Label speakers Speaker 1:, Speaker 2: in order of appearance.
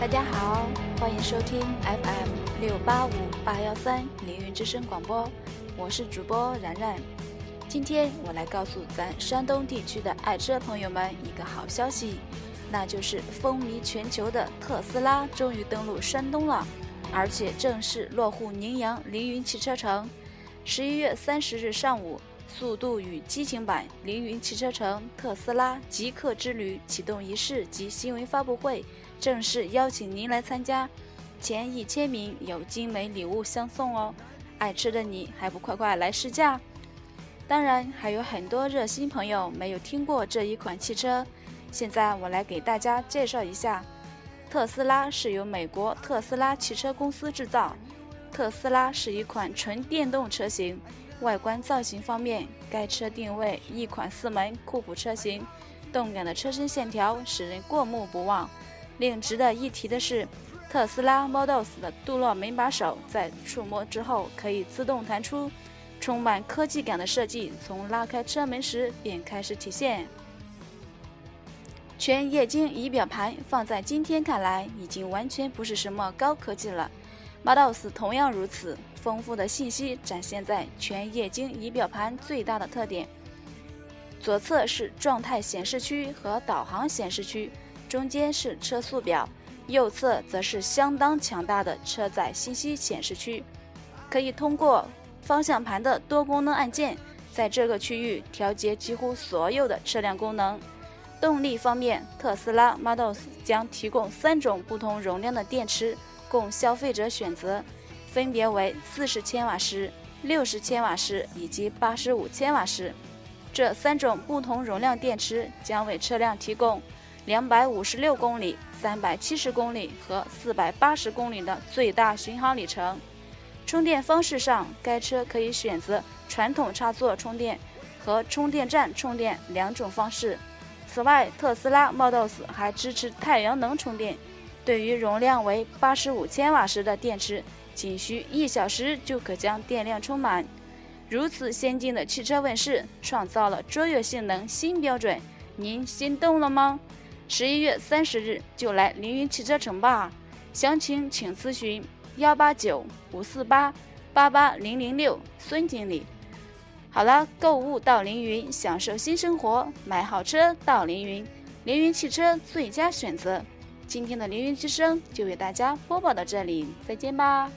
Speaker 1: 大家好，欢迎收听 FM 六八五八幺三凌云之声广播，我是主播然然。今天我来告诉咱山东地区的爱车朋友们一个好消息，那就是风靡全球的特斯拉终于登陆山东了，而且正式落户宁阳凌云汽车城。十一月三十日上午，速度与激情版凌云汽车城特斯拉极客之旅启动仪式及新闻发布会。正式邀请您来参加，前一千名有精美礼物相送哦！爱吃的你还不快快来试驾？当然，还有很多热心朋友没有听过这一款汽车，现在我来给大家介绍一下。特斯拉是由美国特斯拉汽车公司制造，特斯拉是一款纯电动车型。外观造型方面，该车定位一款四门酷普车型，动感的车身线条使人过目不忘。另值得一提的是，特斯拉 Model S 的镀铬门把手在触摸之后可以自动弹出，充满科技感的设计从拉开车门时便开始体现。全液晶仪表盘放在今天看来已经完全不是什么高科技了，Model S 同样如此，丰富的信息展现在全液晶仪表盘最大的特点。左侧是状态显示区和导航显示区。中间是车速表，右侧则是相当强大的车载信息显示区，可以通过方向盘的多功能按键，在这个区域调节几乎所有的车辆功能。动力方面，特斯拉 Model S 将提供三种不同容量的电池供消费者选择，分别为四十千瓦时、六十千瓦时以及八十五千瓦时。这三种不同容量电池将为车辆提供。两百五十六公里、三百七十公里和四百八十公里的最大巡航里程。充电方式上，该车可以选择传统插座充电和充电站充电两种方式。此外，特斯拉 Model S 还支持太阳能充电。对于容量为八十五千瓦时的电池，仅需一小时就可将电量充满。如此先进的汽车问世，创造了卓越性能新标准。您心动了吗？十一月三十日就来凌云汽车城吧，详情请咨询幺八九五四八八八零零六孙经理。好了，购物到凌云，享受新生活，买好车到凌云，凌云汽车最佳选择。今天的凌云之声就为大家播报到这里，再见吧。